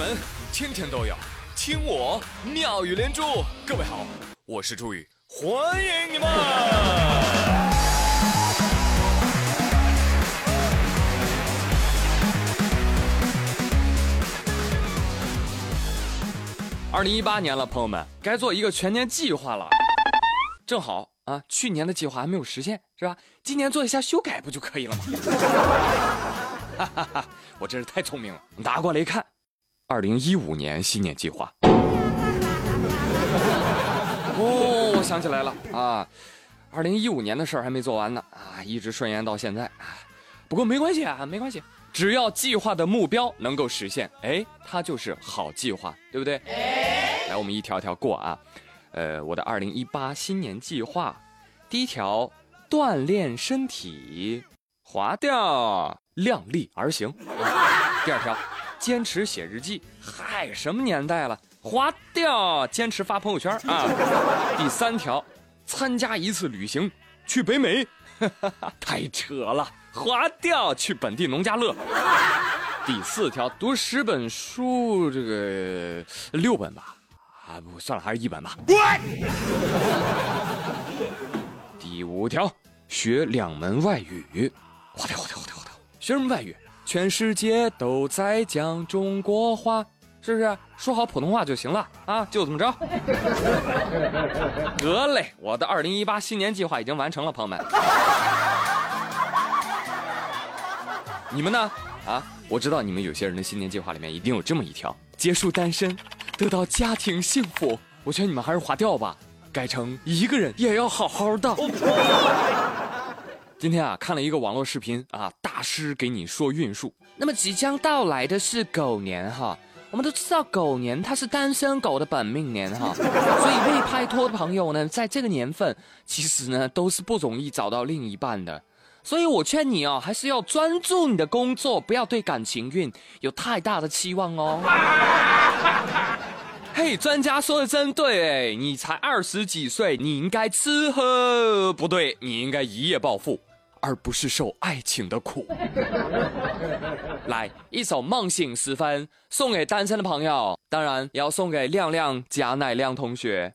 门天天都有听我妙语连珠。各位好，我是朱宇，欢迎你们。二零一八年了，朋友们，该做一个全年计划了。正好啊，去年的计划还没有实现，是吧？今年做一下修改不就可以了吗？哈哈哈，我真是太聪明了。拿过来一看，二零一五年新年计划。哦，我想起来了啊，二零一五年的事儿还没做完呢啊，一直顺延到现在啊。不过没关系啊，没关系。只要计划的目标能够实现，哎，它就是好计划，对不对？来，我们一条条过啊。呃，我的二零一八新年计划，第一条，锻炼身体，划掉，量力而行。第二条，坚持写日记，嗨，什么年代了，划掉，坚持发朋友圈 啊。第三条，参加一次旅行，去北美，太扯了。划掉去本地农家乐。第四条，读十本书，这个六本吧，啊不算了，还是一本吧。第五条，学两门外语。划掉，划掉，划掉，划掉。学什么外语？全世界都在讲中国话，是不是？说好普通话就行了啊，就这么着。得嘞，我的二零一八新年计划已经完成了，朋友们。你们呢？啊，我知道你们有些人的新年计划里面一定有这么一条：结束单身，得到家庭幸福。我劝你们还是划掉吧，改成一个人也要好好的。今天啊，看了一个网络视频啊，大师给你说运数。那么即将到来的是狗年哈，我们都知道狗年它是单身狗的本命年哈，所以未拍拖的朋友呢，在这个年份其实呢都是不容易找到另一半的。所以我劝你哦，还是要专注你的工作，不要对感情运有太大的期望哦。嘿，专家说的真对哎，你才二十几岁，你应该吃喝不对，你应该一夜暴富，而不是受爱情的苦。来，一首《梦醒时分》送给单身的朋友，当然也要送给亮亮贾乃亮同学。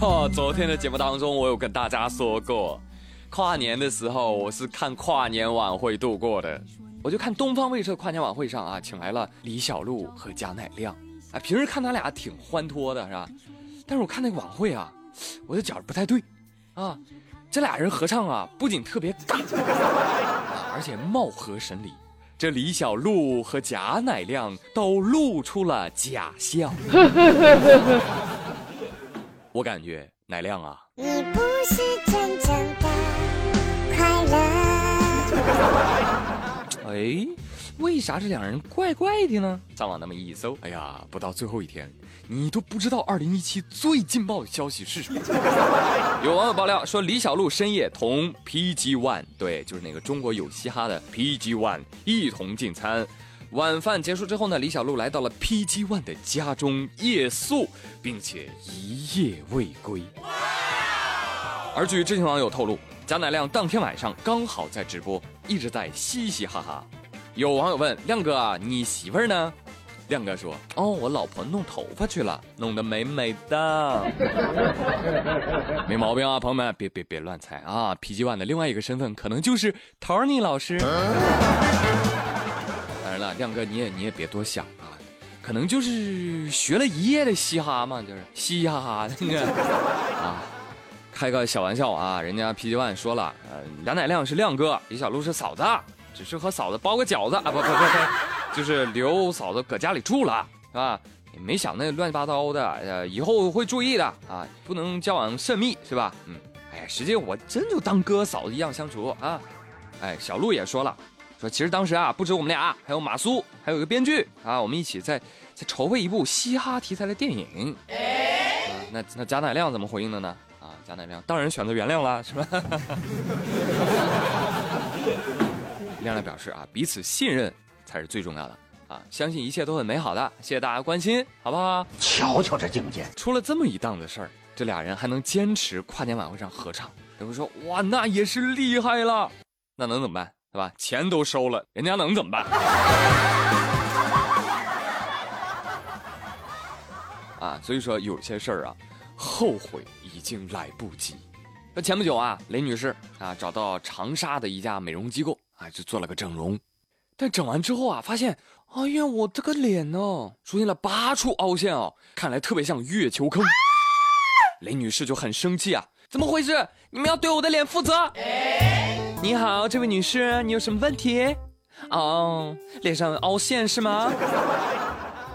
哦，昨天的节目当中，我有跟大家说过，跨年的时候我是看跨年晚会度过的。我就看东方卫视跨年晚会上啊，请来了李小璐和贾乃亮。啊，平时看他俩挺欢脱的，是吧？但是我看那个晚会啊，我就觉得不太对啊。这俩人合唱啊，不仅特别尬，而且貌合神离。这李小璐和贾乃亮都露出了假笑。我感觉乃亮啊，你不是真正的快乐。哎，为啥这两人怪怪的呢？上网那么一搜，哎呀，不到最后一天，你都不知道二零一七最劲爆的消息是什么。有网友爆料说，李小璐深夜同 PG One，对，就是那个中国有嘻哈的 PG One 一同进餐。晚饭结束之后呢，李小璐来到了 PG One 的家中夜宿，并且一夜未归。而据知情网友透露，贾乃亮当天晚上刚好在直播，一直在嘻嘻哈哈。有网友问亮哥：“你媳妇儿呢？”亮哥说：“哦，我老婆弄头发去了，弄得美美的，没毛病啊，朋友们，别别别乱猜啊！PG One 的另外一个身份可能就是 Tony 老师。”亮哥，你也你也别多想啊，可能就是学了一夜的嘻哈嘛，就是嘻嘻哈哈的啊，开个小玩笑啊，人家 PG One 说了，呃，杨乃亮是亮哥，李小璐是嫂子，只是和嫂子包个饺子啊，不不不不，就是留嫂子搁家里住了，是吧？也没想那乱七八糟的，呃，以后会注意的啊，不能交往甚密，是吧？嗯，哎呀，实际我真就当哥嫂子一样相处啊，哎，小璐也说了。说其实当时啊，不止我们俩，还有马苏，还有一个编剧啊，我们一起在在筹备一部嘻哈题材的电影。那那贾乃亮怎么回应的呢？啊，贾乃亮当然选择原谅了，是吧？亮亮表示啊，彼此信任才是最重要的啊，相信一切都很美好的。谢谢大家关心，好不好？瞧瞧这境界，出了这么一档子事儿。这俩人还能坚持跨年晚会上合唱，有人说哇，那也是厉害了。那能怎么办？对吧？钱都收了，人家能怎么办？啊，所以说有些事儿啊，后悔已经来不及。那前不久啊，雷女士啊找到长沙的一家美容机构啊，就做了个整容。但整完之后啊，发现，哎呀，我这个脸呢，出现了八处凹陷哦，看来特别像月球坑。雷女士就很生气啊，怎么回事？你们要对我的脸负责。你好，这位女士，你有什么问题？哦，脸上凹陷是吗？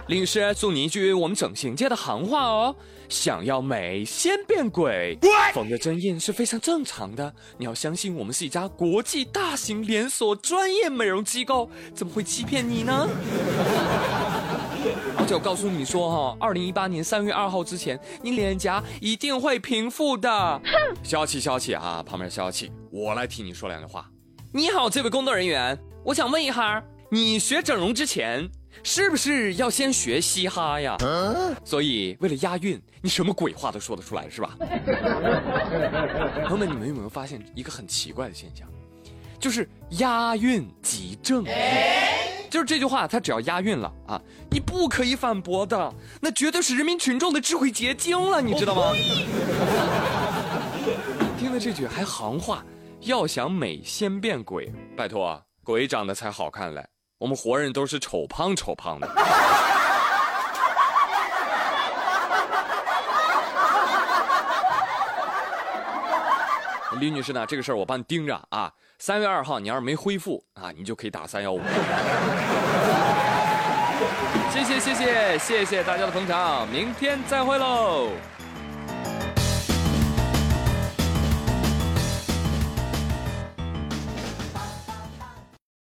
林女士，送你一句我们整形界的行话哦：想要美，先变鬼。缝的针印是非常正常的，你要相信我们是一家国际大型连锁专业美容机构，怎么会欺骗你呢？而且我告诉你说哈，二零一八年三月二号之前，你脸颊一定会平复的。哼，消气消气啊，旁边消气，我来替你说两句话。你好，这位工作人员，我想问一下，你学整容之前。是不是要先学嘻哈呀？所以为了押韵，你什么鬼话都说得出来是吧？朋友们，你们有没有发现一个很奇怪的现象？就是押韵即正义，就是这句话，它只要押韵了啊，你不可以反驳的，那绝对是人民群众的智慧结晶了，你知道吗？听了这句还行话，要想美先变鬼，拜托，鬼长得才好看嘞。我们活人都是丑胖丑胖的。李女士呢？这个事儿我帮你盯着啊。三月二号，你要是没恢复啊，你就可以打三幺五。谢谢谢谢谢谢大家的捧场，明天再会喽。